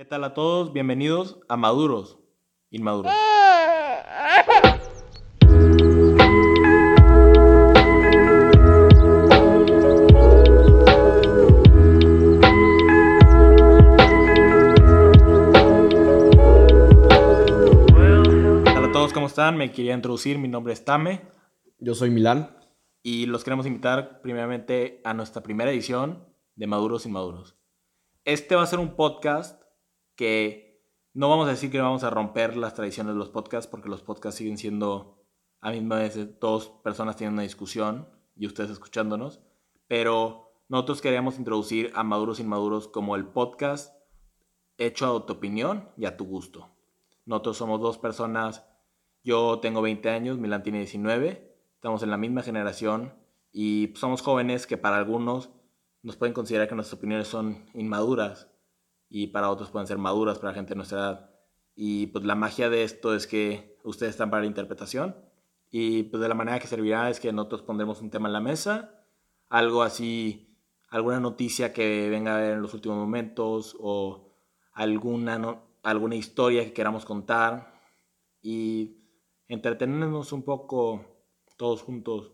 ¿Qué tal a todos? Bienvenidos a Maduros, Inmaduros. ¿Qué tal a todos? ¿Cómo están? Me quería introducir, mi nombre es Tame Yo soy Milán. y los queremos invitar primeramente a nuestra primera edición de Maduros Inmaduros. Este va a ser un podcast que no vamos a decir que vamos a romper las tradiciones de los podcasts porque los podcasts siguen siendo a misma vez dos personas teniendo una discusión y ustedes escuchándonos, pero nosotros queríamos introducir a Maduros Inmaduros como el podcast hecho a tu opinión y a tu gusto. Nosotros somos dos personas, yo tengo 20 años, Milán tiene 19, estamos en la misma generación y somos jóvenes que para algunos nos pueden considerar que nuestras opiniones son inmaduras y para otros pueden ser maduras para gente de nuestra edad. Y pues la magia de esto es que ustedes están para la interpretación y pues de la manera que servirá es que nosotros pondremos un tema en la mesa, algo así, alguna noticia que venga en los últimos momentos o alguna, no- alguna historia que queramos contar y entretenernos un poco todos juntos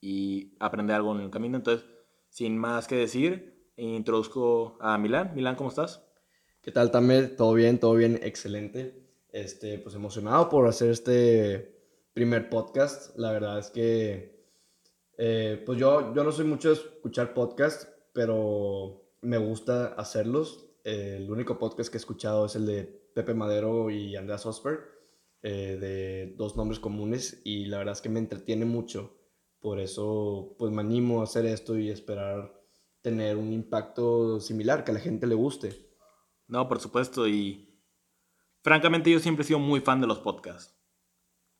y aprender algo en el camino. Entonces, sin más que decir, introduzco a Milán. Milán, ¿cómo estás? ¿Qué tal, Tame? ¿Todo bien? ¿Todo bien? Excelente. Este, pues emocionado por hacer este primer podcast. La verdad es que, eh, pues yo, yo no soy mucho de escuchar podcasts, pero me gusta hacerlos. Eh, el único podcast que he escuchado es el de Pepe Madero y Andreas Osberg, eh, de dos nombres comunes, y la verdad es que me entretiene mucho. Por eso, pues me animo a hacer esto y esperar tener un impacto similar, que a la gente le guste. No, por supuesto. Y francamente yo siempre he sido muy fan de los podcasts.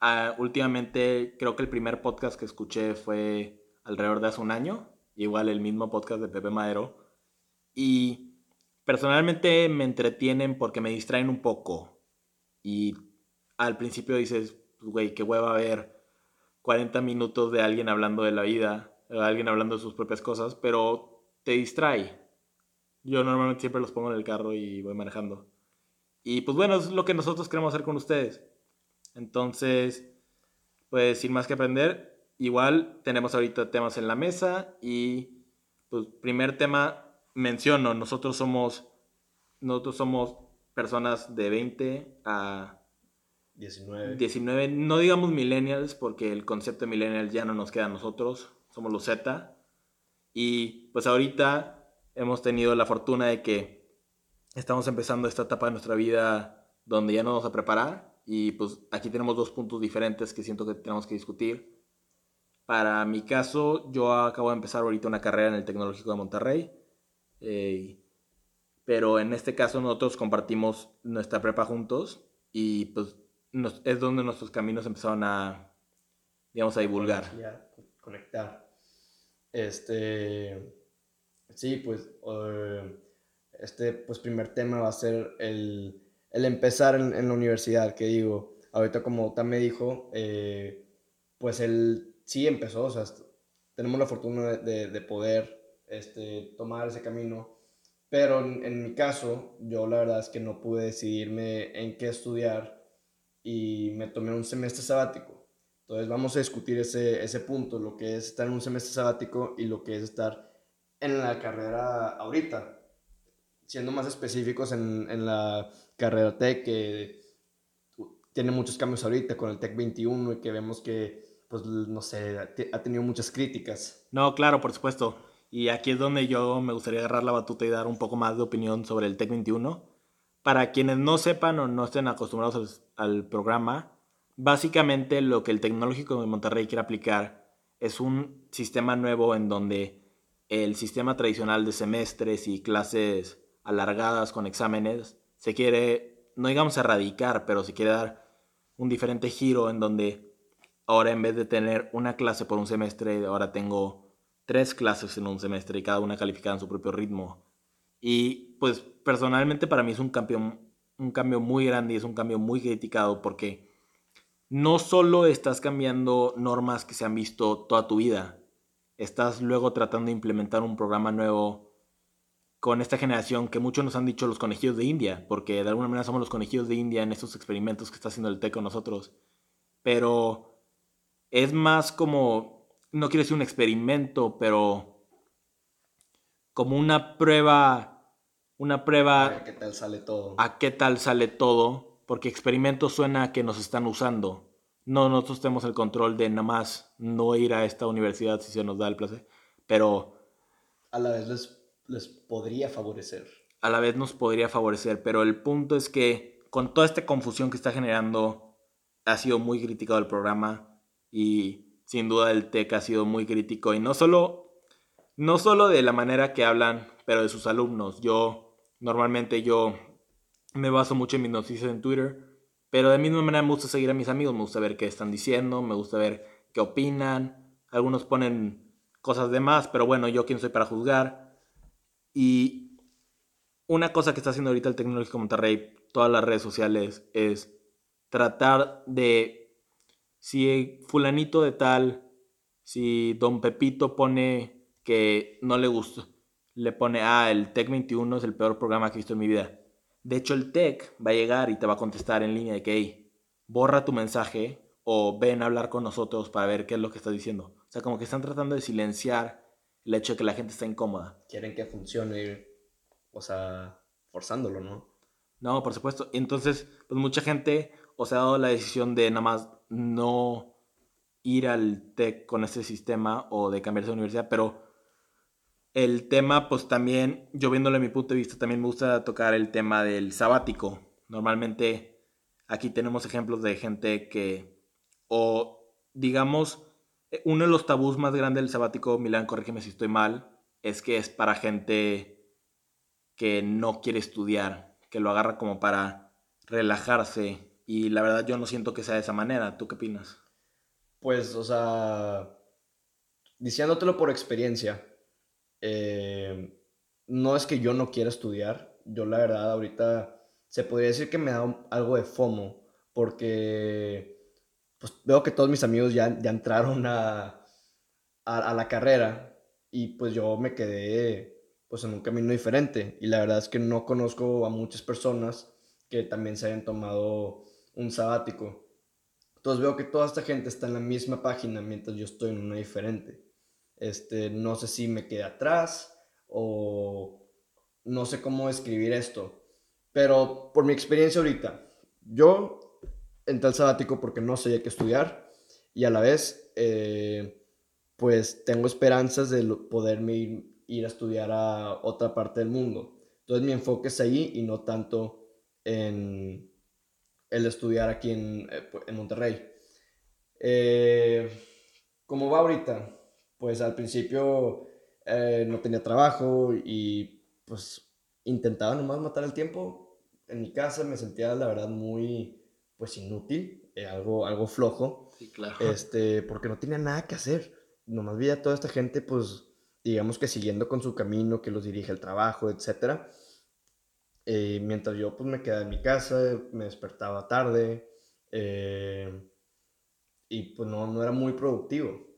Ah, últimamente creo que el primer podcast que escuché fue alrededor de hace un año. Igual el mismo podcast de Pepe Madero. Y personalmente me entretienen porque me distraen un poco. Y al principio dices, "Pues, güey, qué hueva ver 40 minutos de alguien hablando de la vida, de alguien hablando de sus propias cosas, pero te distrae. Yo normalmente siempre los pongo en el carro y voy manejando. Y pues bueno, es lo que nosotros queremos hacer con ustedes. Entonces, pues sin más que aprender, igual tenemos ahorita temas en la mesa y pues primer tema menciono, nosotros somos nosotros somos personas de 20 a 19. 19, no digamos millennials porque el concepto de millennials ya no nos queda a nosotros, somos los Z. Y pues ahorita hemos tenido la fortuna de que estamos empezando esta etapa de nuestra vida donde ya nos vamos a preparar y pues aquí tenemos dos puntos diferentes que siento que tenemos que discutir. Para mi caso, yo acabo de empezar ahorita una carrera en el Tecnológico de Monterrey, eh, pero en este caso nosotros compartimos nuestra prepa juntos y pues es donde nuestros caminos empezaron a, digamos, a divulgar. Conectar. Este, sí, pues, eh, este, pues, primer tema va a ser el, el empezar en, en la universidad, que digo, ahorita como Tam me dijo, eh, pues él sí empezó, o sea, tenemos la fortuna de, de- de poder este, tomar ese camino, pero en, en mi caso, yo la verdad es que no pude decidirme en qué estudiar y me tomé un semestre sabático. Entonces vamos a discutir ese, ese punto, lo que es estar en un semestre sabático y lo que es estar en la carrera ahorita. Siendo más específicos en, en la carrera Tech, que tiene muchos cambios ahorita con el Tech 21 y que vemos que, pues, no sé, ha tenido muchas críticas. No, claro, por supuesto. Y aquí es donde yo me gustaría agarrar la batuta y dar un poco más de opinión sobre el TEC 21. Para quienes no sepan o no estén acostumbrados al, al programa, básicamente lo que el Tecnológico de Monterrey quiere aplicar es un sistema nuevo en donde el sistema tradicional de semestres y clases alargadas con exámenes se quiere, no digamos erradicar, pero se quiere dar un diferente giro en donde ahora en vez de tener una clase por un semestre, ahora tengo tres clases en un semestre y cada una calificada en su propio ritmo. Y pues personalmente para mí es un cambio, un cambio muy grande y es un cambio muy criticado porque no solo estás cambiando normas que se han visto toda tu vida, estás luego tratando de implementar un programa nuevo con esta generación que muchos nos han dicho los conejillos de India, porque de alguna manera somos los conejillos de India en estos experimentos que está haciendo el TEC con nosotros. Pero es más como, no quiero decir un experimento, pero como una prueba, una prueba... A qué tal sale todo. A qué tal sale todo, porque experimento suena a que nos están usando. No, nosotros tenemos el control de nada más no ir a esta universidad si se nos da el placer, pero... A la vez les les podría favorecer. A la vez nos podría favorecer, pero el punto es que con toda esta confusión que está generando, ha sido muy criticado el programa y sin duda el TEC ha sido muy crítico y no solo, no solo de la manera que hablan, pero de sus alumnos. Yo, normalmente yo me baso mucho en mis noticias en Twitter, pero de misma manera me gusta seguir a mis amigos, me gusta ver qué están diciendo, me gusta ver qué opinan. Algunos ponen cosas de más, pero bueno, yo quién soy para juzgar. Y una cosa que está haciendo ahorita el Tecnológico Monterrey, todas las redes sociales, es tratar de, si fulanito de tal, si don Pepito pone que no le gusta, le pone, ah, el Tech 21 es el peor programa que he visto en mi vida. De hecho, el Tech va a llegar y te va a contestar en línea de que, hey, borra tu mensaje o ven a hablar con nosotros para ver qué es lo que estás diciendo. O sea, como que están tratando de silenciar el hecho de que la gente está incómoda. Quieren que funcione, o sea, forzándolo, ¿no? No, por supuesto. Entonces, pues mucha gente o se ha dado la decisión de nada más no ir al TEC con este sistema o de cambiarse de universidad, pero el tema, pues también, yo viéndolo en mi punto de vista, también me gusta tocar el tema del sabático. Normalmente aquí tenemos ejemplos de gente que, o digamos, eh, uno de los tabús más grandes del sabático, Milán, corrígeme si estoy mal, es que es para gente que no quiere estudiar, que lo agarra como para relajarse. Y la verdad yo no siento que sea de esa manera. ¿Tú qué opinas? Pues, o sea, diciéndotelo por experiencia, eh, no es que yo no quiera estudiar. Yo la verdad ahorita se podría decir que me da algo de FOMO, porque pues veo que todos mis amigos ya, ya entraron a, a, la carrera y pues yo me quedé pues en un camino diferente y la verdad es que no conozco a muchas personas que también se hayan tomado un sabático. Entonces veo que toda esta gente está en la misma página mientras yo estoy en una diferente. Este, no sé si me quedé atrás o no sé cómo escribir esto. Pero por mi experiencia ahorita, yo en tal sabático porque no sé qué estudiar y a la vez, eh, pues tengo esperanzas de poderme ir, a estudiar a otra parte del mundo. Entonces mi enfoque es ahí y no tanto en el estudiar aquí en, eh, en Monterrey. Eh, ¿Cómo va ahorita? Pues al principio no tenía trabajo y pues intentaba nomás matar el tiempo. En mi casa me sentía la verdad muy pues inútil, eh, algo, algo flojo. Sí, claro. Este, porque no tenía nada que hacer. Nomás vi a toda esta gente, pues, digamos que siguiendo con su camino, que los dirige al trabajo, etc. Eh, mientras yo, pues, me quedaba en mi casa, me despertaba tarde. Eh, y pues no, no era muy productivo.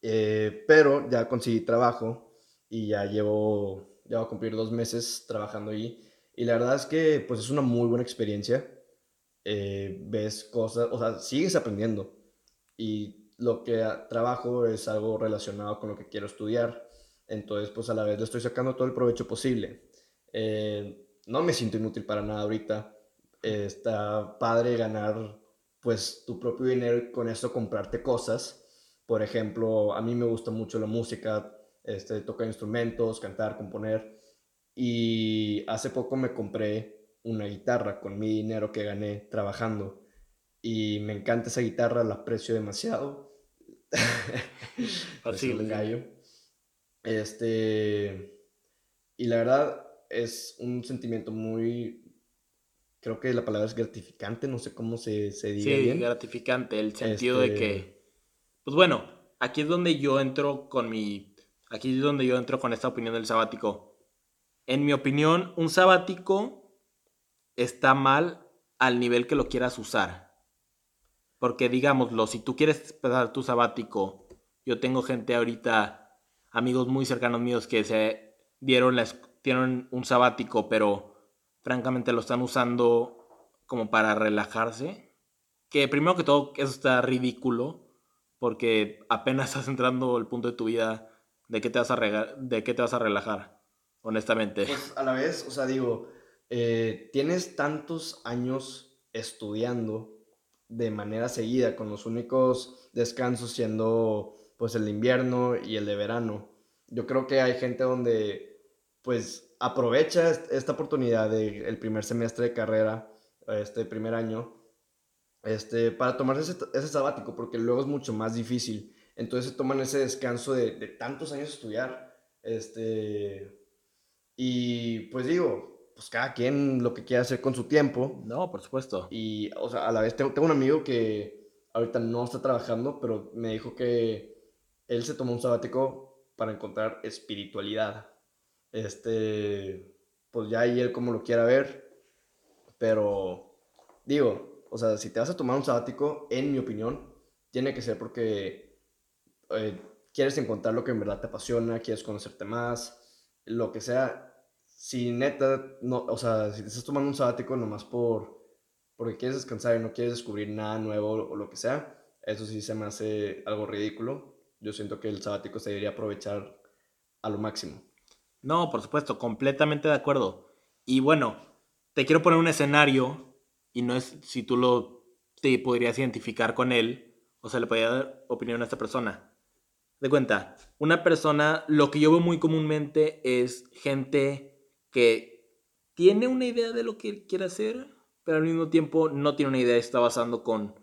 Pero ya conseguí trabajo y ya llevo, ya voy a cumplir dos meses trabajando allí. Y la verdad es que pues es una muy buena experiencia. Eh, ves cosas, o sea, sigues aprendiendo. Y lo que trabajo es algo relacionado con lo que quiero estudiar. Entonces, pues a la vez le estoy sacando todo el provecho posible. Eh, no me siento inútil para nada ahorita. está padre ganar pues tu propio dinero y con eso comprarte cosas. Por ejemplo, a mí me gusta mucho la música, este, tocar instrumentos, cantar, componer. Y hace poco me compré una guitarra con mi dinero que gané trabajando. Y me encanta esa guitarra, la aprecio demasiado. Así el gallo. Este. Y la verdad es un sentimiento muy. Creo que la palabra es gratificante, no sé cómo se, se diga. Sí, gratificante, el sentido de este que. Pues bueno, aquí es donde yo entro con mi. Aquí es donde yo entro con esta opinión del sabático. En mi opinión, un sabático está mal al nivel que lo quieras usar. Porque digámoslo, si tú quieres pasar tu sabático, yo tengo gente ahorita, amigos muy cercanos míos que se dieron tienen un sabático, pero francamente lo están usando como para relajarse. Que primero que todo, eso está ridículo, porque apenas estás entrando al punto de tu vida de qué te vas a, de qué te vas a relajar, honestamente. Pues a la vez, o sea, digo, eh, tienes tantos años estudiando de manera seguida, con los únicos descansos siendo pues el invierno y el de verano. Yo creo que hay gente donde pues aprovecha esta oportunidad del primer semestre de carrera, este primer año, este, para tomarse ese, ese, sabático, porque luego es mucho más difícil. Entonces se toman ese descanso de, de tantos años de estudiar. Este, y pues digo, pues cada quien lo que quiera hacer con su tiempo. No, por supuesto. Y, o sea, a la vez tengo, tengo un amigo que ahorita no está trabajando, pero me dijo que él se tomó un sabático para encontrar espiritualidad. Este, pues ya ahí él como lo quiera ver, pero digo, o sea, si te vas a tomar un sabático, en mi opinión, tiene que ser porque eh, quieres encontrar lo que en verdad te apasiona, quieres conocerte más, lo que sea. Si neta, no, o sea, si te estás tomando un sabático nomás por, porque quieres descansar y no quieres descubrir nada nuevo o lo que sea, eso sí se me hace algo ridículo. Yo siento que el sabático se debería aprovechar a lo máximo. No, por supuesto, completamente de acuerdo. Y bueno, te quiero poner un escenario y no es si tú lo te podrías identificar con él o sea, le podría dar opinión a esta persona. De cuenta, una persona, lo que yo veo muy comúnmente es gente que tiene una idea de lo que quiere hacer, pero al mismo tiempo no tiene una idea, está basando con,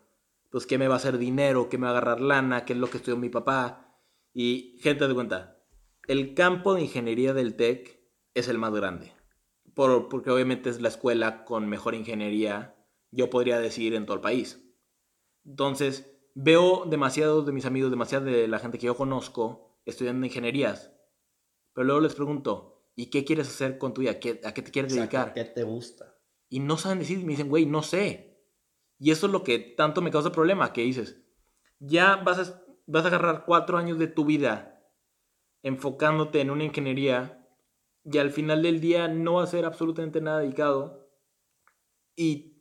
pues, qué me va a hacer dinero, qué me va a agarrar lana, qué es lo que estudió mi papá. Y gente de cuenta, el campo de ingeniería del TEC es el más grande. Por, porque obviamente es la escuela con mejor ingeniería, yo podría decir, en todo el país. Entonces, veo demasiados de mis amigos, demasiada de la gente que yo conozco estudiando ingenierías. Pero luego les pregunto, ¿y qué quieres hacer con tu vida? ¿A qué te quieres dedicar? ¿Qué te gusta? Y no saben decir, me dicen, güey, no sé. Y eso es lo que tanto me causa problema, que dices, ya vas a, vas a agarrar cuatro años de tu vida enfocándote en una ingeniería y al final del día no va a ser absolutamente nada dedicado. Y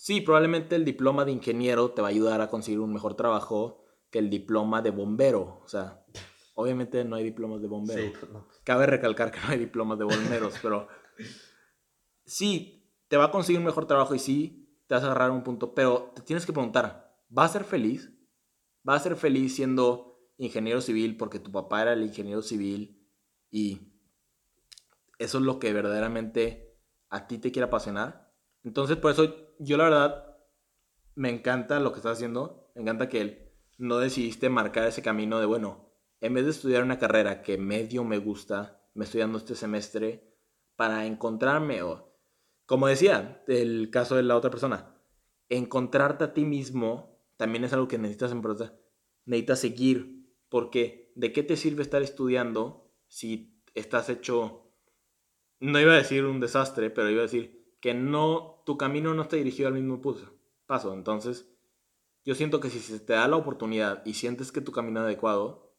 sí, probablemente el diploma de ingeniero te va a ayudar a conseguir un mejor trabajo que el diploma de bombero. O sea, obviamente no hay diplomas de bombero. Pues Cabe recalcar que no hay diplomas de bomberos, pero sí, te va a conseguir un mejor trabajo y sí, te vas a agarrar un punto, pero te tienes que preguntar, ¿va a ser feliz? ¿Va a ser feliz siendo ingeniero civil porque tu papá era el ingeniero civil y eso es lo que verdaderamente a ti te quiere apasionar. Entonces, por eso yo la verdad me encanta lo que estás haciendo, me encanta que él no decidiste marcar ese camino de, bueno, en vez de estudiar una carrera que medio me gusta, me estoy dando este semestre para encontrarme o, como decía, el caso de la otra persona, encontrarte a ti mismo también es algo que necesitas en necesitas seguir porque ¿de qué te sirve estar estudiando si estás hecho, no iba a decir un desastre, pero iba a decir que no, tu camino no está dirigido al mismo paso. Entonces, yo siento que si se te da la oportunidad y sientes que tu camino es adecuado,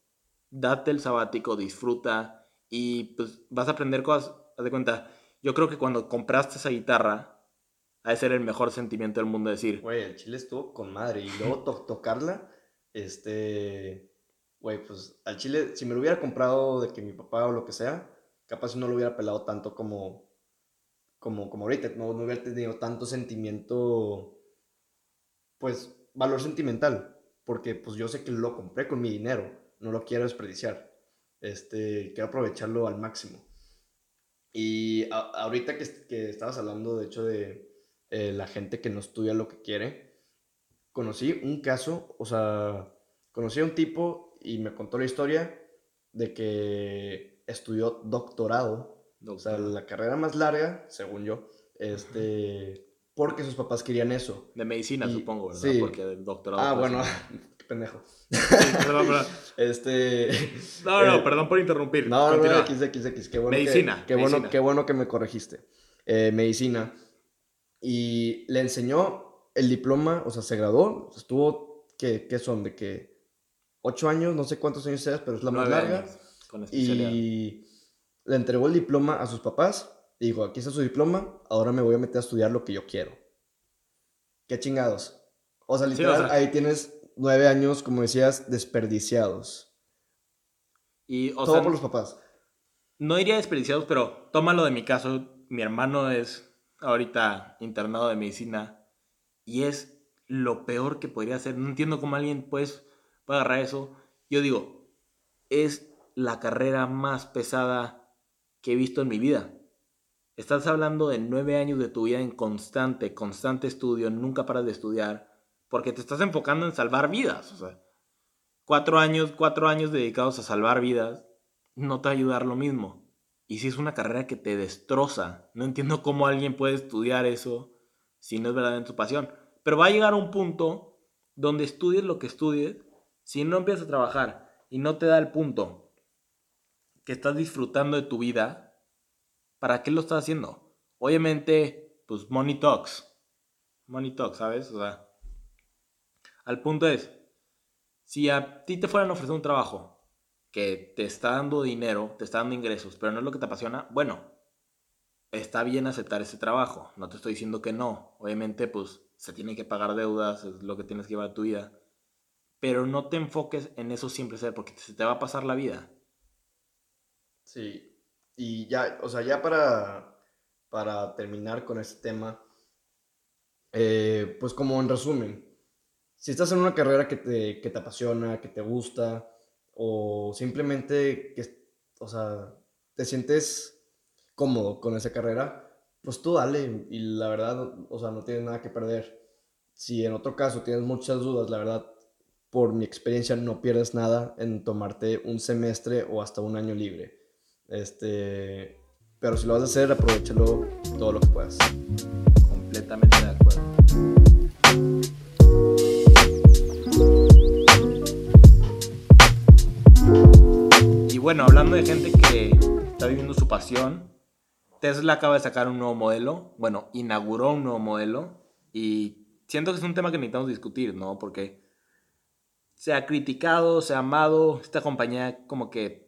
date el sabático, disfruta y pues vas a aprender cosas. Haz de cuenta, yo creo que cuando compraste esa guitarra, ha de ser el mejor sentimiento del mundo decir. Güey, el chile estuvo con madre y luego tocarla, este güey, pues al chile, si me lo hubiera comprado de que mi papá o lo que sea, capaz no lo hubiera pelado tanto como, como, como ahorita, no, no hubiera tenido tanto sentimiento, pues, valor sentimental, porque pues yo sé que lo compré con mi dinero, no lo quiero desperdiciar, este, quiero aprovecharlo al máximo. Y ahorita que, que, estabas hablando, de hecho, de eh, la gente que no estudia lo que quiere, conocí un caso, o sea, conocí a un tipo y me contó la historia de que estudió doctorado, o sea, la carrera más larga, según yo, este, porque sus papás querían eso. De medicina, supongo, ¿verdad? Sí. Porque el doctorado. Ah, bueno, qué pendejo. este. No, no, eh, perdón por interrumpir. No, no, X, X, X. Qué bueno medicina. Que, qué, Bueno, qué bueno que me corregiste. Eh, medicina. Y le enseñó el diploma, o sea, se graduó, estuvo, ¿qué, qué son? De que ocho años, no sé cuántos años seas, pero es la más larga. y le entregó el diploma a sus papás y dijo, aquí está su diploma, ahora me voy a meter a estudiar lo que yo quiero. ¿Qué chingados? O sea, Sí, o literal, sea- ahí tienes nueve años, como decías, desperdiciados. Y, o Todo sea, por los papás. no diría desperdiciados, pero tómalo de mi caso. Mi hermano es ahorita internado de medicina y es lo peor que podría hacer. No entiendo cómo alguien pues, puede agarrar eso. Yo digo, es la carrera más pesada que he visto en mi vida. Estás hablando de nueve años de tu vida en constante, constante estudio, nunca paras de estudiar, porque te estás enfocando en salvar vidas. O sea, cuatro años, cuatro años dedicados a salvar vidas, no te va a ayudar lo mismo. Y si es una carrera que te destroza, no entiendo cómo alguien puede estudiar eso si no es verdaderamente su pasión. Pero va a llegar un punto donde estudies lo que estudies, si no empiezas a trabajar y no te da el punto que estás disfrutando de tu vida, ¿para qué lo estás haciendo? Obviamente, pues money talks. Money talks, ¿sabes? O sea, al punto es, si a ti te fueran a ofrecer un trabajo que te está dando dinero, te está dando ingresos, pero no es lo que te apasiona, bueno, está bien aceptar ese trabajo. No te estoy diciendo que no. Obviamente, pues se tiene que pagar deudas, es lo que tienes que llevar a tu vida. Pero no te enfoques en eso siempre porque se te va a pasar la vida. Sí. Y ya, o sea, ya para, para terminar con este tema, eh, pues como en resumen, si estás en una carrera que te, que te apasiona, que te gusta, o simplemente que, o sea, te sientes cómodo con esa carrera, pues tú dale y la verdad, o sea, no tienes nada que perder. Si en otro caso tienes muchas dudas, la verdad, por mi experiencia no pierdes nada en tomarte un semestre o hasta un año libre. Este, pero si lo vas a hacer, aprovechalo todo lo que puedas. Completamente de acuerdo. Y bueno, hablando de gente que está viviendo su pasión, Tesla acaba de sacar un nuevo modelo, bueno, inauguró un nuevo modelo y siento que es un tema que necesitamos discutir, ¿no? Porque se ha criticado, se ha amado, esta compañía como que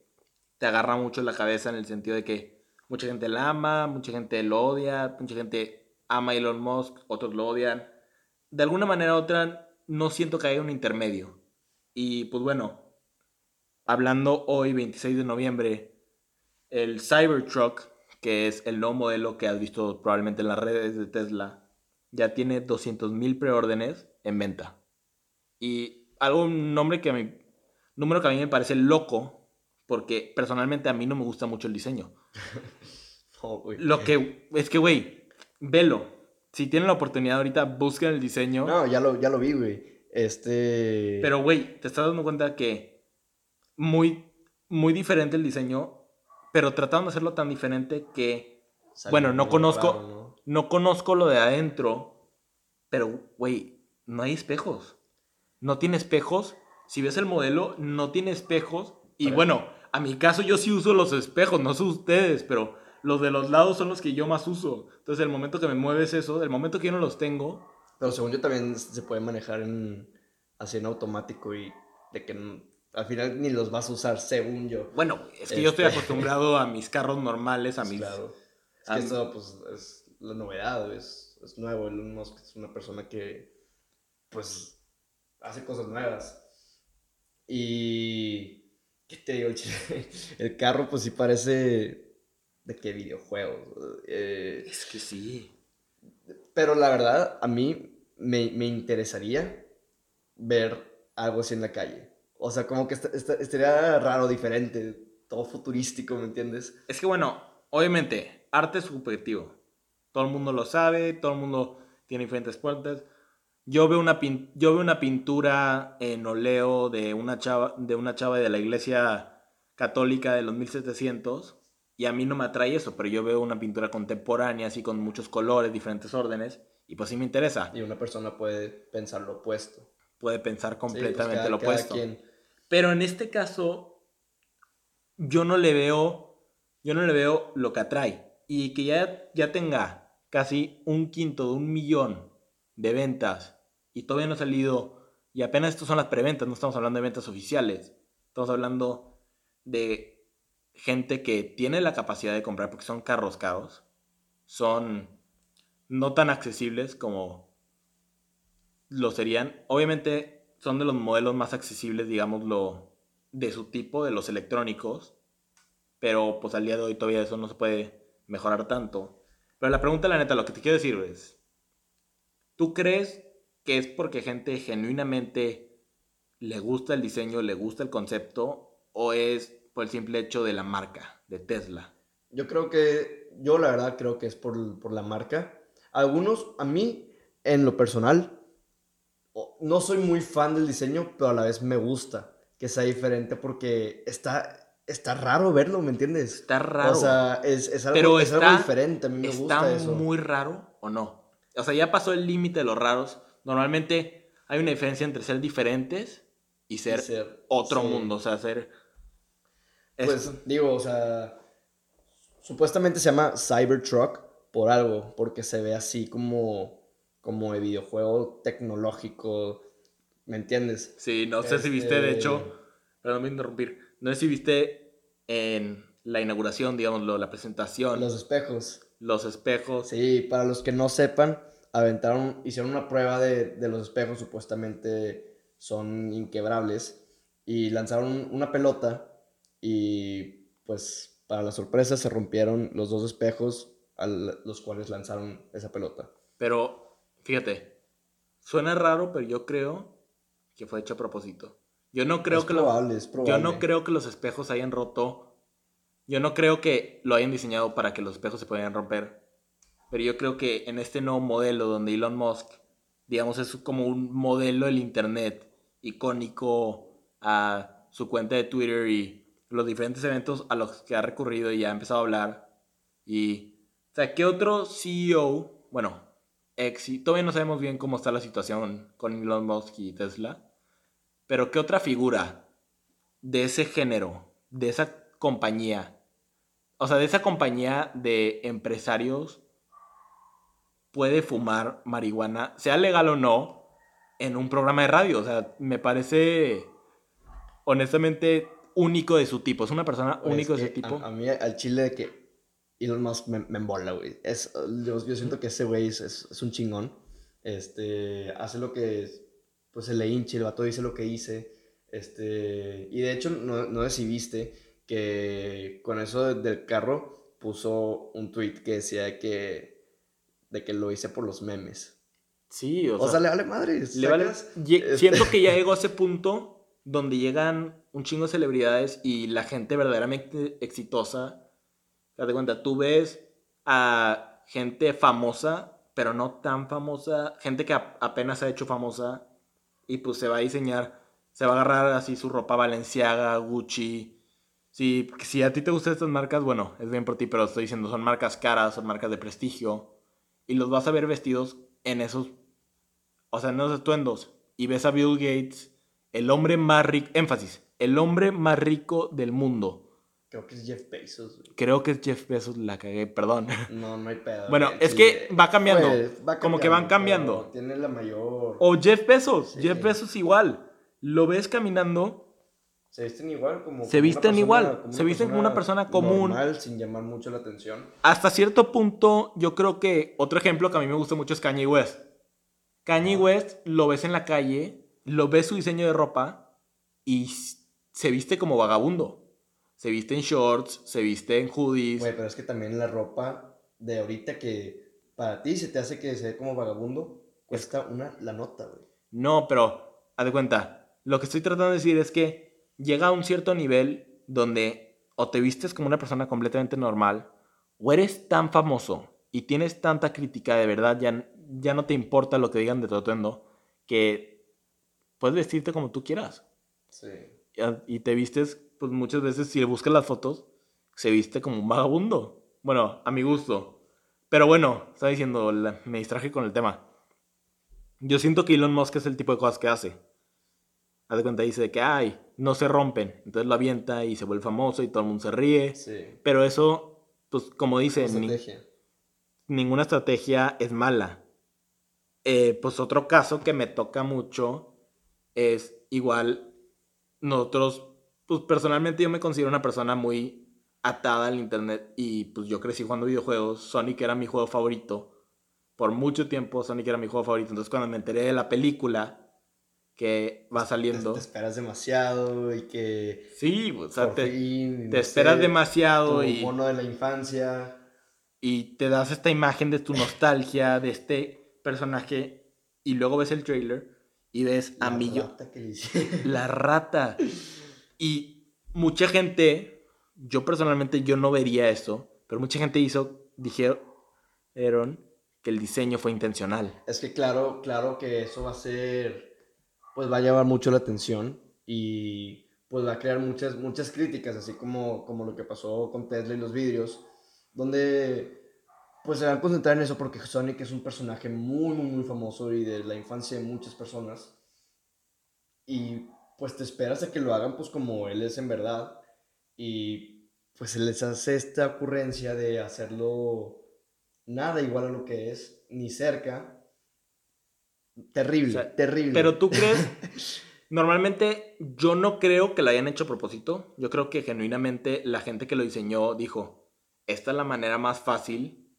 te agarra mucho la cabeza en el sentido de que mucha gente la ama, mucha gente lo odia, mucha gente ama Elon Musk, otros lo odian. De alguna manera u otra, no siento que haya un intermedio. Y pues bueno, hablando hoy, 26 de noviembre, el Cybertruck, que es el nuevo modelo que has visto probablemente en las redes de Tesla, ya tiene 200.000 preórdenes en venta. Y algo, un nombre que a número que a mí me parece loco, porque personalmente a mí no me gusta mucho el diseño. Oh. Lo que, es que, güey, velo. Si tienen la oportunidad ahorita, busquen el diseño. No, ya lo, ya lo vi, güey. Este... Pero, güey, te estás dando cuenta que muy, muy diferente el diseño, pero trataron de hacerlo tan diferente que salió bueno, no conozco- raro, ¿no? no conozco lo de adentro, pero, güey, no hay espejos. No tiene espejos. Si ves el modelo, no tiene espejos. Y bueno, a mi caso yo sí uso los espejos, no sé ustedes, pero los de los lados son los que yo más uso. Entonces, el momento que me mueves eso, el momento que yo no los tengo, Pero según yo también se puede manejar en, así en automático y de que al final ni los vas a usar, según yo. bueno, es que yo estoy Este- acostumbrado a mis carros normales, a mis... Claro. Es a que mi- esto, pues, es la novedad, es, es nuevo. Elon Musk es una persona que, pues, hace cosas nuevas. Y, ¿qué te digo? El carro, pues, sí parece de qué videojuegos. eh, Es que sí. pero la verdad, a mí me, me interesaría ver algo así en la calle. O sea, como que esta- esta- estaría raro, diferente, todo futurístico, ¿me entiendes? Es que bueno, obviamente, arte es subjetivo. Todo el mundo lo sabe, todo el mundo tiene diferentes puertas. Yo veo una, pin- yo veo una pintura en oleo de una, chava, de una chava de la iglesia católica de los 1700 y a mí no me atrae eso, pero yo veo una pintura contemporánea así con muchos colores, diferentes órdenes y pues sí me interesa. Y una persona puede pensar lo opuesto. Puede pensar Sí, pues, completamente cada- lo cada opuesto. quien. Pero en este caso, yo no le veo, yo no le veo lo que atrae. Y que ya, ya tenga casi un quinto de un millón de ventas y todavía no ha salido, y apenas estas son las preventas, no estamos hablando de ventas oficiales, estamos hablando de gente que tiene la capacidad de comprar porque son carros caros, son no tan accesibles como lo serían. Obviamente son de los modelos más accesibles, digámoslo, de su tipo, de los electrónicos, pero pues al día de hoy todavía eso no se puede mejorar tanto. Pero la pregunta, la neta, lo que te quiero decir es, ¿tú crees que es porque gente genuinamente le gusta el diseño, le gusta el concepto, o es por el simple hecho de la marca, de Tesla? Yo creo que, yo la verdad creo que es por, por la marca. Algunos, a mí, en lo personal, no soy muy fan del diseño, pero a la vez me gusta que sea diferente porque está, está raro verlo, ¿me entiendes? Está raro. O sea, es, es algo, Pero es algo diferente, a mí me gusta ¿Está eso. muy raro o no? O sea, ya pasó el límite de los raros. Normalmente hay una diferencia entre ser diferentes y ser, Y ser- otro sí. mundo. O sea, ser... es- Pues digo, o sea, supuestamente se llama Cybertruck por algo, porque se ve así como, como de videojuego tecnológico, ¿me entiendes? Sí, no sé si viste, de Este- hecho, perdón, me interrumpir. No sé si viste en la inauguración, digámoslo, la presentación, Los los, espejos. Sí, para los que no sepan, aventaron, hicieron una prueba de, de los espejos, supuestamente son inquebrables, y lanzaron una pelota y pues para la sorpresa se rompieron los dos espejos a los cuales lanzaron esa pelota. Pero, fíjate, suena raro, pero yo creo que fue hecho a propósito. Yo no creo es que lo- probable, es probable. Yo no creo que los espejos hayan roto. Yo no creo que lo hayan diseñado para que los espejos se puedan romper. Pero yo creo que en este nuevo modelo donde Elon Musk, digamos, es como un modelo del Internet icónico a su cuenta de Twitter y los diferentes eventos a los que ha recurrido y ha empezado a hablar. Y, o sea, ¿qué otro CEO, bueno, ex, todavía no sabemos bien cómo está la situación con Elon Musk y Tesla, pero ¿qué otra figura de ese género, de esa compañía, o sea, de esa compañía de empresarios puede fumar marihuana, sea legal o no, en un programa de radio? O sea, me parece honestamente único de su tipo. Es una persona único de su tipo. A, a mí, al chile de que Elon Musk me, me embola, güey. Es, yo, yo siento que ese güey es, es, es un chingón. Este, hace lo que, pues se le hinche, el vato dice lo que dice. Este, y de hecho, no, no viste que con eso de- del carro puso un tweet que decía que, de que lo hice por los memes. Sí, o, O sea, le vale madres. Le vale- Este- Siento que ya llegó a ese punto donde llegan un chingo de celebridades y la gente verdaderamente exitosa. Date cuenta, tú ves a gente famosa, pero no tan famosa, gente que apenas se ha hecho famosa y pues se va a diseñar, se va a agarrar así su ropa Valenciaga, Gucci. Si, si a ti te gustan estas marcas, bueno, es bien por ti, pero estoy diciendo, son marcas caras, son marcas de prestigio y los vas a ver vestidos en esos o sea, en esos atuendos, y ves a Bill Gates, el hombre más rico, énfasis, el hombre más rico del mundo. Creo que es Jeff Bezos, güey. Creo que es Jeff Bezos, la cagué, perdón. No, no hay pedo. Bueno, güey, es sí, que va cambiando, Pues, como que van cambiando. Tiene la mayor. O Jeff Bezos, Sí. Jeff Bezos igual. Lo ves caminando, Se visten igual, como. Se como visten persona- igual, como se visten como una persona común. Normal, sin llamar mucho la atención. hasta cierto punto, yo creo que otro ejemplo que a mí me gusta mucho es Kanye West. Kanye. West lo ves en la calle, lo ves su diseño de ropa y se viste como vagabundo. Se viste en shorts, se viste en hoodies. Güey, pero es que también la ropa de ahorita que para ti se te hace que se ve como vagabundo, cuesta una la nota, güey. No, pero haz de cuenta. Lo que estoy tratando de decir es que llega a un cierto nivel donde o te vistes como una persona completamente normal o eres tan famoso y tienes tanta crítica de verdad, ya, ya no te importa lo que digan de tu atuendo, que puedes vestirte como tú quieras. Sí. Y- Y te vistes, pues muchas veces, si buscas las fotos, se viste como un vagabundo. Bueno, a mi gusto. Pero bueno, estaba diciendo, la- me distraje con el tema. Yo siento que Elon Musk es el tipo de cosas que hace. Haz de cuenta, dice que, ay, no se rompen. Entonces lo avienta y se vuelve famoso y todo el mundo se ríe. Sí. Pero eso, pues como dice, ni- Estrategia. ninguna estrategia es mala. Eh, pues otro caso que me toca mucho es igual nosotros, pues personalmente yo me considero una persona muy atada al internet y pues yo crecí jugando videojuegos. Sonic era mi juego favorito. Por mucho tiempo Sonic era mi juego favorito. Entonces cuando me enteré de la película que va saliendo... Te, esperas demasiado y que... Sí, o sea, te, te esperas demasiado y... mono de la infancia. Y te das esta imagen de tu nostalgia, de este personaje, y luego ves el trailer y ves a Millo... La rata. Y mucha gente yo personalmente yo no vería eso, pero mucha gente hizo, dijeron que el diseño fue intencional. Es que claro, claro que eso va a ser, pues va a llamar mucho la atención y pues va a crear muchas, muchas críticas, así como, como lo que pasó con Tesla y los vidrios, donde pues se van a concentrar en eso porque Sonic es un personaje muy, muy, muy famoso y de la infancia de muchas personas. Y pues te esperas a que lo hagan pues como él es en verdad y pues se les hace esta ocurrencia de hacerlo nada igual a lo que es, ni cerca. Terrible, terrible. Pero tú crees, normalmente yo no creo que lo hayan hecho a propósito, yo creo que genuinamente la gente que lo diseñó dijo, esta es la manera más fácil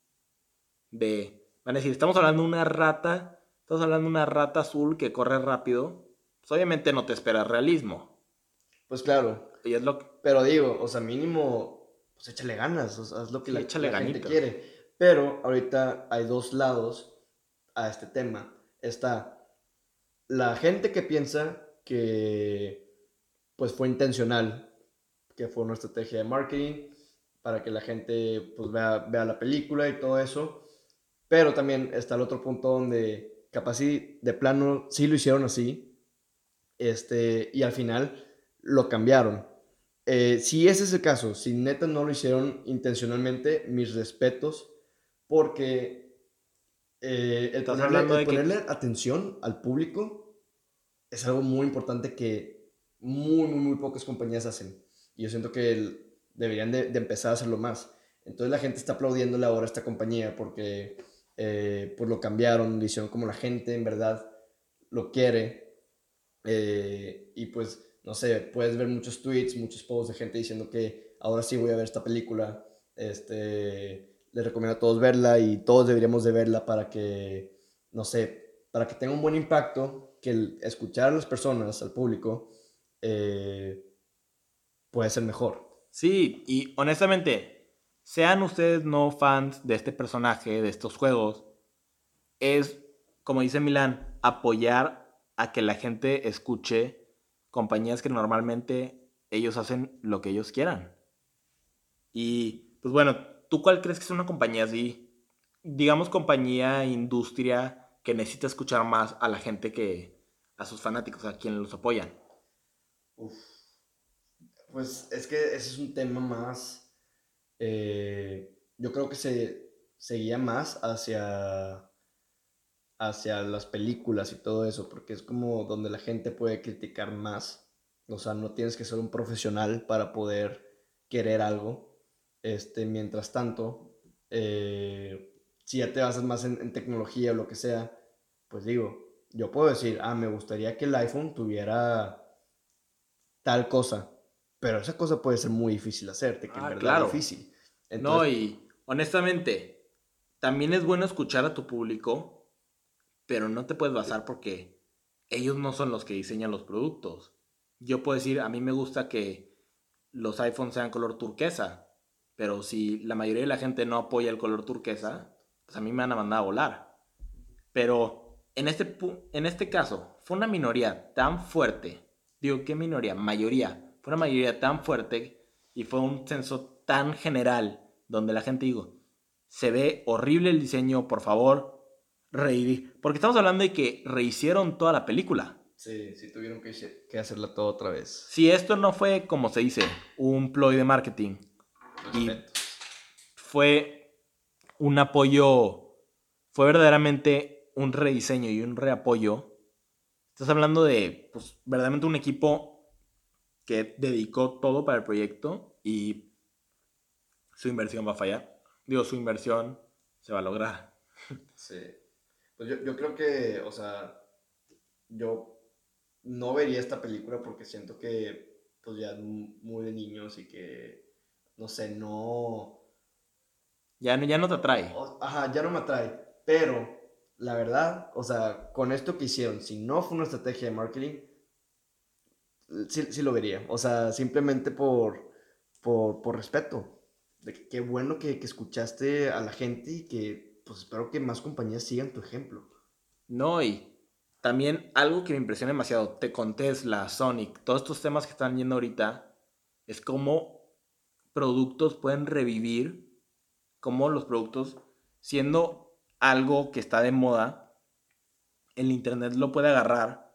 de, van a decir, estamos hablando de una rata, estamos hablando de una rata azul que corre rápido, pues obviamente no te espera realismo. Pues claro, es lo Pero digo, o sea, mínimo, pues échale ganas, o sea, haz lo que la, gente quiere. Pero ahorita hay dos lados a este tema. Está la gente que piensa que pues fue intencional, que fue una estrategia de marketing para que la gente pues vea, vea la película y todo eso. Pero también está el otro punto donde capaz de plano sí lo hicieron así. Este, y al final lo cambiaron. Eh, si ese es el caso, si neta no lo hicieron intencionalmente, mis respetos, porque eh, el, ponerle, atención al público es algo muy importante que muy, muy, muy pocas compañías hacen. Y yo siento que deberían de, empezar a hacerlo más. Entonces la gente está aplaudiéndole ahora a esta compañía porque eh, pues lo cambiaron, lo hicieron como la gente en verdad lo quiere. y pues no sé, puedes ver muchos tweets, muchos posts de gente diciendo que ahora sí voy a ver esta película. Este, les recomiendo a todos verla y todos deberíamos de verla para que, no sé, para que tenga un buen impacto, que el escuchar a las personas, al público, eh, puede ser mejor. Sí, y honestamente, sean ustedes no fans de este personaje, de estos juegos, es, como dice Milán, apoyar a que la gente escuche compañías que normalmente ellos hacen lo que ellos quieran. Y pues bueno, ¿tú cuál crees que es una compañía así? Digamos compañía, industria, que necesita escuchar más a la gente que, a sus fanáticos, a quienes los apoyan. Pues es que ese es un tema más, eh, yo creo que se seguía más hacia hacia las películas y todo eso, porque es como donde la gente puede criticar más. O sea, no tienes que ser un profesional para poder querer algo. Este, mientras tanto, eh, si ya te basas más en, tecnología o lo que sea, pues digo, yo puedo decir, ah, me gustaría que el iPhone tuviera tal cosa, pero esa cosa puede ser muy difícil hacerte, que ah, claro. difícil. no, y honestamente, también es bueno escuchar a tu público pero no te puedes basar porque ellos no son los que diseñan los productos. Yo puedo decir, a mí me gusta que los iPhones sean color turquesa, pero si la mayoría de la gente no apoya el color turquesa, pues a mí me van a mandar a volar. Pero en este, en este caso, fue una minoría tan fuerte, digo, ¿qué minoría? Mayoría, fue una mayoría tan fuerte y fue un censo tan general donde la gente dijo, se ve horrible el diseño, por favor, porque estamos hablando de que rehicieron toda la película. Sí, sí tuvieron que, que hacerla todo otra vez. Si esto no fue, como se dice, un ploy de marketing. Y fue un apoyo, fue verdaderamente un rediseño y un reapoyo. Estás hablando de, pues, verdaderamente un equipo que dedicó todo para el proyecto y su inversión va a fallar. Digo, su inversión se va a lograr. Sí. Pues yo, yo creo que, o sea, yo no vería esta película porque siento que, pues ya muy de niños y que no sé, no... Ya, no- ya no te atrae. o- Ajá, ya no me atrae. Pero, la verdad, o sea, con esto que hicieron, si no fue una estrategia de marketing, sí, sí lo vería. O sea, simplemente por, por, por respeto. De que qué bueno que, que escuchaste a la gente y que, pues espero que más compañías sigan tu ejemplo. No, y también algo que me impresiona demasiado, te con Tesla, Sonic, todos estos temas que están yendo ahorita, es cómo productos pueden revivir, cómo los productos, siendo algo que está de moda, el Internet lo puede agarrar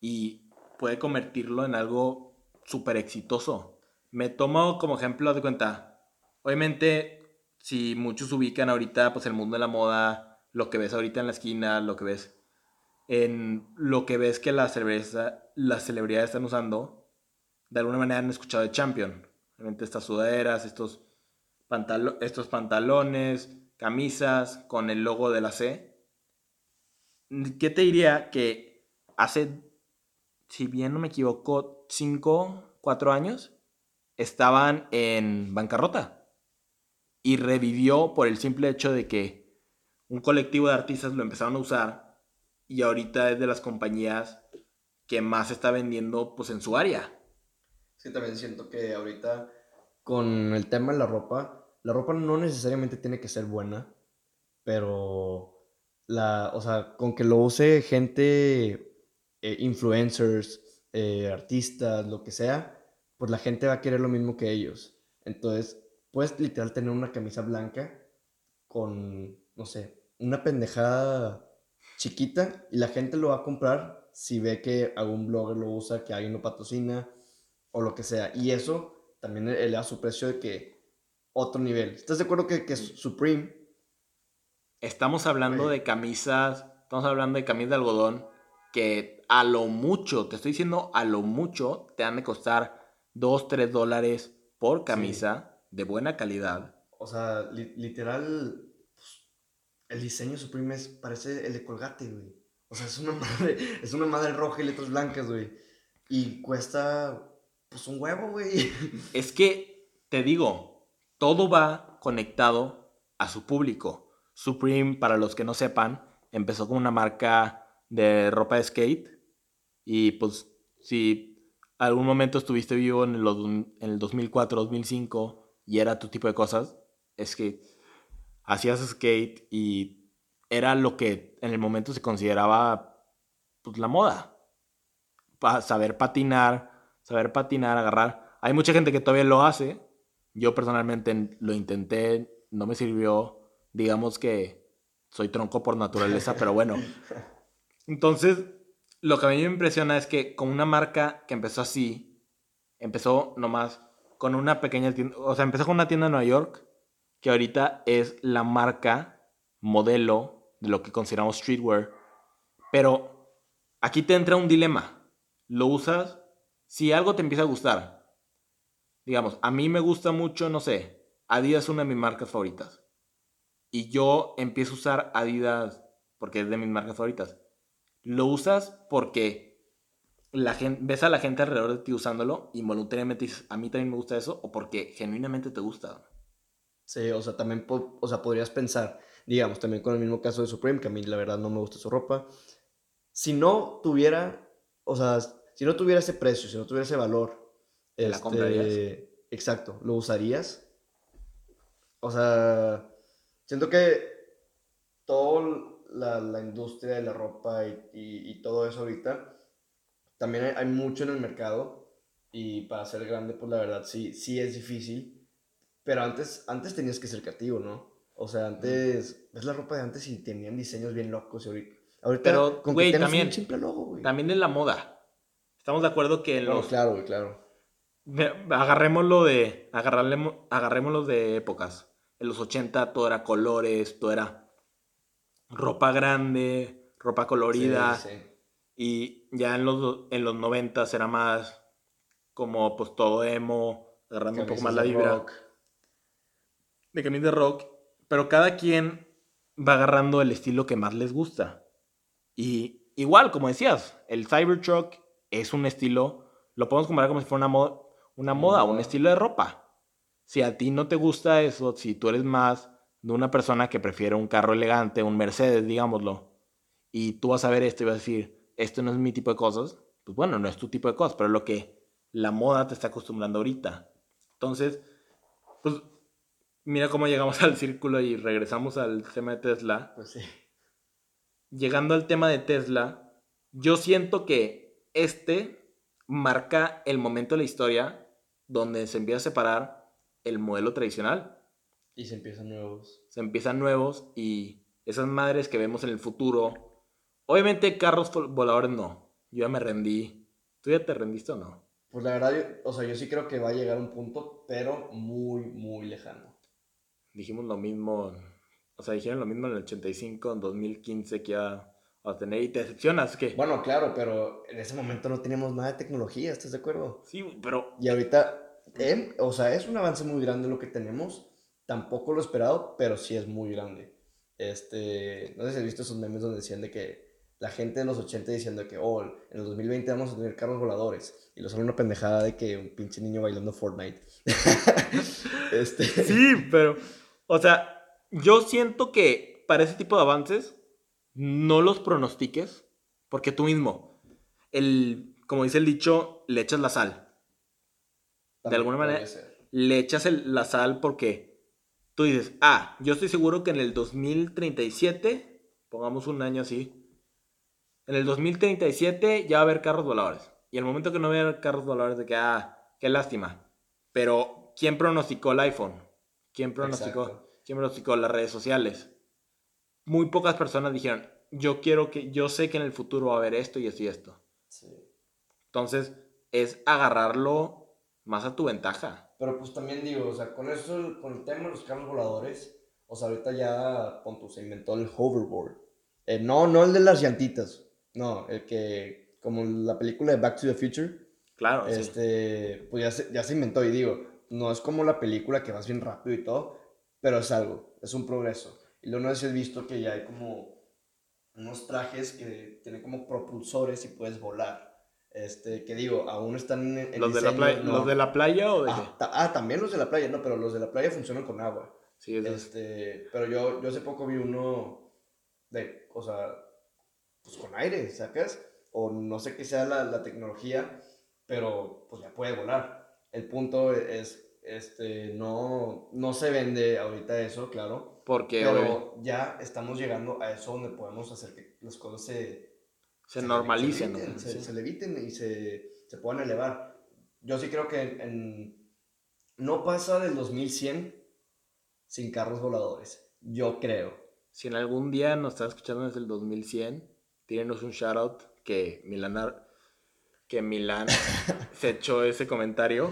y puede convertirlo en algo súper exitoso. Me tomo como ejemplo de cuenta, obviamente, si muchos ubican ahorita, pues el mundo de la moda, lo que ves ahorita en la esquina, lo que ves en lo que ves que las celebridades, las celebridades están usando, de alguna manera han escuchado de Champion. Obviamente estas sudaderas, estos, estos pantalones, camisas con el logo de la C. ¿Qué te diría que hace, si bien no me equivoco, 5, 4 años, estaban en bancarrota? Y revivió por el simple hecho de que un colectivo de artistas lo empezaron a usar y ahorita es de las compañías que más está vendiendo pues en su área. Sí, también siento que ahorita con el tema de la ropa, la ropa no necesariamente tiene que ser buena, pero la, o sea, con que lo use gente, eh, influencers, eh, artistas, lo que sea, pues la gente va a querer lo mismo que ellos. Entonces, puedes literal tener una camisa blanca con, no sé, una pendejada chiquita y la gente lo va a comprar si ve que algún blogger lo usa, que alguien lo patrocina o lo que sea. Y eso también eleva su precio de que otro nivel. ¿Estás de acuerdo que, que Supreme? Estamos hablando de camisas, estamos hablando de camisas de algodón que a lo mucho, te estoy diciendo a lo mucho, te han de costar 2, 3 dólares por camisa de buena calidad. O sea, li- literal, pues, el diseño Supreme es, parece el de Colgate, güey. O sea, es una madre, es una madre roja y letras blancas, güey. Y cuesta, pues, un huevo, güey. Es que, te digo, todo va conectado a su público. Supreme, para los que no sepan, empezó con una marca de ropa de skate. Y pues, si algún momento estuviste vivo en, los- en el 2004, 2005 y era tu tipo de cosas, es que hacías skate y era lo que en el momento se consideraba pues, la moda. Saber patinar, saber patinar, agarrar. Hay mucha gente que todavía lo hace. Yo personalmente lo intenté, no me sirvió. Digamos que soy tronco por naturaleza, pero bueno. Entonces, lo que a mí me impresiona es que con una marca que empezó así, empezó nomás con una pequeña tienda, o sea, empezó con una tienda en Nueva York, que ahorita es la marca modelo de lo que consideramos streetwear. Pero aquí te entra un dilema. Lo usas si algo te empieza a gustar. Digamos, a mí me gusta mucho, no sé, Adidas es una de mis marcas favoritas. Y yo empiezo a usar Adidas porque es de mis marcas favoritas. Lo usas porque la ves a la gente alrededor de ti usándolo y involuntariamente dices, a mí también me gusta eso, o porque genuinamente te gusta. Sí, o sea, también o sea, podrías pensar, digamos, también con el mismo caso de Supreme, que a mí la verdad no me gusta su ropa. Si no tuviera, o sea, si no tuviera ese precio, si no tuviera ese valor, ¿Te la comprarías? Exacto, ¿lo usarías? O sea, siento que toda la, la industria de la ropa y, y- y todo eso ahorita, también hay, hay mucho en el mercado y para ser grande, pues la verdad sí, sí es difícil. Pero antes, antes tenías que ser creativo, ¿no? O sea, antes, ves la ropa de antes y tenían diseños bien locos y ahorita, ahorita Pero, con güey, también- un simple logo, güey. También en la moda. Estamos de acuerdo que en No, los... claro, güey, claro. Agarrémoslo de. Agarrémoslo de épocas. En los 80 todo era colores, todo era ropa grande, ropa colorida. Sí, sí. Y ya en los, en los 90 era más como pues todo emo, agarrando un poco Camisas más la de vibra rock. de camisa de rock. Pero cada quien va agarrando el estilo que más les gusta. Y igual, como decías, el Cybertruck es un estilo, lo podemos comparar como si fuera una, mo- una moda, un moda. estilo de ropa. Si a ti no te gusta eso, si tú eres más de una persona que prefiere un carro elegante, un Mercedes, digámoslo, y tú vas a ver esto y vas a decir, esto no es mi tipo de cosas, pues bueno, no es tu tipo de cosas, pero es lo que la moda te está acostumbrando ahorita. Entonces, pues mira cómo llegamos al círculo y regresamos al tema de Tesla. Pues sí. Llegando al tema de Tesla, yo siento que este marca el momento de la historia donde se empieza a separar el modelo tradicional. Y se empiezan nuevos. Se empiezan nuevos y esas madres que vemos en el futuro. Obviamente carros voladores no. Yo ya me rendí. ¿Tú ya te rendiste o no? Pues la verdad, yo, o sea, yo sí creo que va a llegar un punto, pero muy, muy lejano. Dijimos lo mismo, o sea, dijeron lo mismo en el 85, en 2015 que ya va a tener y te decepcionas, ¿qué? Bueno, claro, pero en ese momento no teníamos nada de tecnología, ¿estás de acuerdo? Sí, pero... Y ahorita, em, o sea, es un avance muy grande lo que tenemos, tampoco lo esperado, pero sí es muy grande. Este, no sé si has visto esos memes donde decían de que la gente de los 80 diciendo que, oh, en el 2020 vamos a tener carros voladores. Y lo sale una pendejada de que un pinche niño bailando Fortnite. este... Sí, pero, o sea, yo siento que para ese tipo de avances no los pronostiques, porque tú mismo, el, como dice el dicho, le echas la sal. de alguna manera, le echas la sal porque tú dices, ah, yo estoy seguro que en el 2037, pongamos un año así, en el 2037 ya va a haber carros voladores. Y el momento que no vea carros voladores, de que, ah, qué lástima. Pero, ¿quién pronosticó el iPhone? ¿Quién pronosticó? ¿Quién pronosticó las redes sociales? Muy pocas personas dijeron, yo quiero que, yo sé que en el futuro va a haber esto y esto y esto. Entonces, es agarrarlo más a tu ventaja. Pero pues también digo, o sea, con eso, con el tema de los carros voladores, o sea, ahorita ya, con se inventó el hoverboard. Eh, no, no el de las llantitas, no, el que, como la película de Back to the Future. Claro. Este, pues ya se, ya se inventó y digo, no es como la película que vas bien rápido y todo, pero es algo, es un progreso. Y lo no sé si has visto que ya hay como unos trajes que tienen como propulsores y puedes volar. Este, que digo, aún están en, ¿Los, de la playa, ¿Los de la playa o de ah, ah, también los de la playa, no, pero los de la playa funcionan con agua. Sí, es este, Pero yo, yo hace poco vi uno de, o sea, pues con aire, ¿sacas? O no sé qué sea la, la tecnología, pero pues ya puede volar. El punto es, este, no, no se vende ahorita eso, claro. Porque pero ya estamos llegando a eso donde podemos hacer que las cosas se... Se, normalicen. Se, se, leviten y se, se, puedan elevar. Yo sí creo que en, no pasa del 2100 sin carros voladores. Yo creo. Si en algún día nos está escuchando desde el 2100, tírenos un shout out que Milán, que Milán se echó ese comentario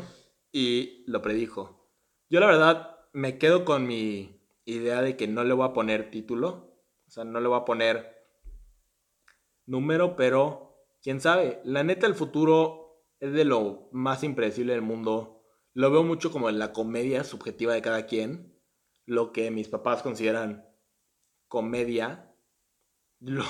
y lo predijo. Yo la verdad me quedo con mi idea de que no le voy a poner título, o sea, no le voy a poner número, pero quién sabe, la neta el futuro es de lo más impredecible del mundo. Lo veo mucho como en la comedia subjetiva de cada quien, lo que mis papás consideran comedia. Lo,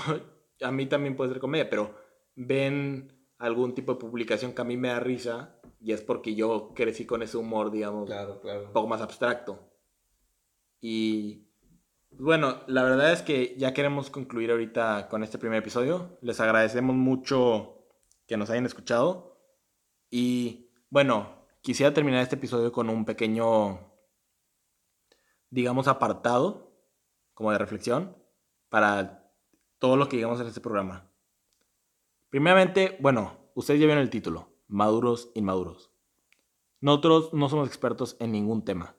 a mí también puede ser comedia, pero ven algún tipo de publicación que a mí me da risa y es porque yo crecí con ese humor, digamos, un poco más abstracto. Y bueno, la verdad es que ya queremos concluir ahorita con este primer episodio. Les agradecemos mucho que nos hayan escuchado. Y bueno, quisiera terminar este episodio con un pequeño, digamos, apartado, como de reflexión, para todo lo que digamos en este programa. Primeramente, bueno, ustedes ya vieron el título, maduros, inmaduros. Nosotros no somos expertos en ningún tema.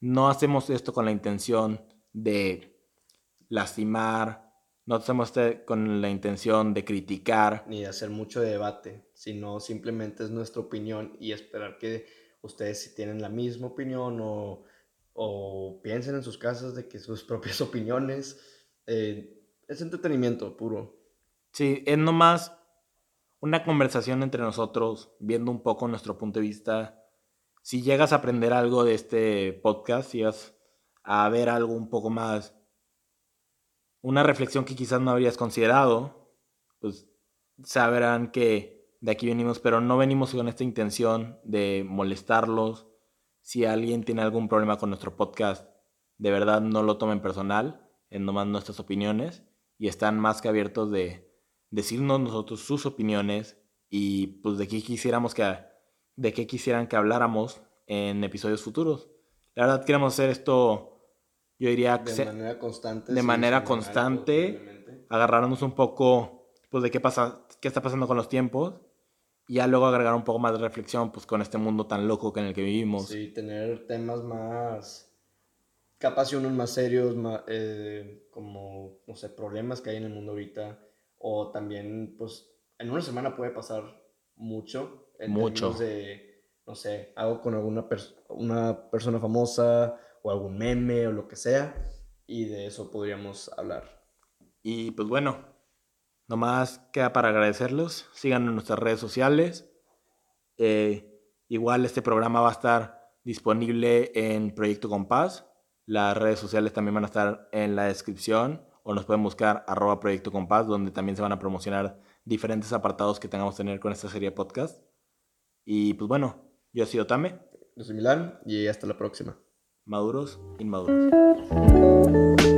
No hacemos esto con la intención de lastimar, no hacemos esto con la intención de criticar. Ni de hacer mucho debate, sino simplemente es nuestra opinión y esperar que ustedes si tienen la misma opinión o, o piensen en sus casas de que sus propias opiniones eh, es entretenimiento puro. Sí, es nomás una conversación entre nosotros, viendo un poco nuestro punto de vista. Si llegas a aprender algo de este podcast, si llegas a ver algo un poco más, una reflexión que quizás no habrías considerado, pues sabrán que de aquí venimos, pero no venimos con esta intención de molestarlos, Si alguien tiene algún problema con nuestro podcast, de verdad no lo tomen personal, en nomás nuestras opiniones y están más que abiertos de decirnos nosotros sus opiniones y pues de qué quisiéramos que de qué quisieran que habláramos en episodios futuros. La verdad queremos hacer esto, yo diría de manera constante. De manera constante, agarrarnos un poco pues de qué pasa, qué está pasando con los tiempos y ya luego agregar un poco más de reflexión pues con este mundo tan loco en el que vivimos. Sí, tener temas más capaz y unos más serios, eh, como, no sé, problemas que hay en el mundo ahorita, o también, pues, en una semana puede pasar mucho, en mucho. de, no sé, algo con alguna una persona famosa, o algún meme, o lo que sea, y de eso podríamos hablar. Y pues bueno, nomás queda para agradecerlos, síganos en nuestras redes sociales, eh, igual este programa va a estar disponible en Proyecto Compás, las redes sociales también van a estar en la descripción o nos pueden buscar arroba Proyecto Compás, donde también se van a promocionar diferentes apartados que tengamos que tener con esta serie de podcast. Y pues bueno, yo he sido Tame. Yo soy Milán y hasta la próxima. Maduros, inmaduros.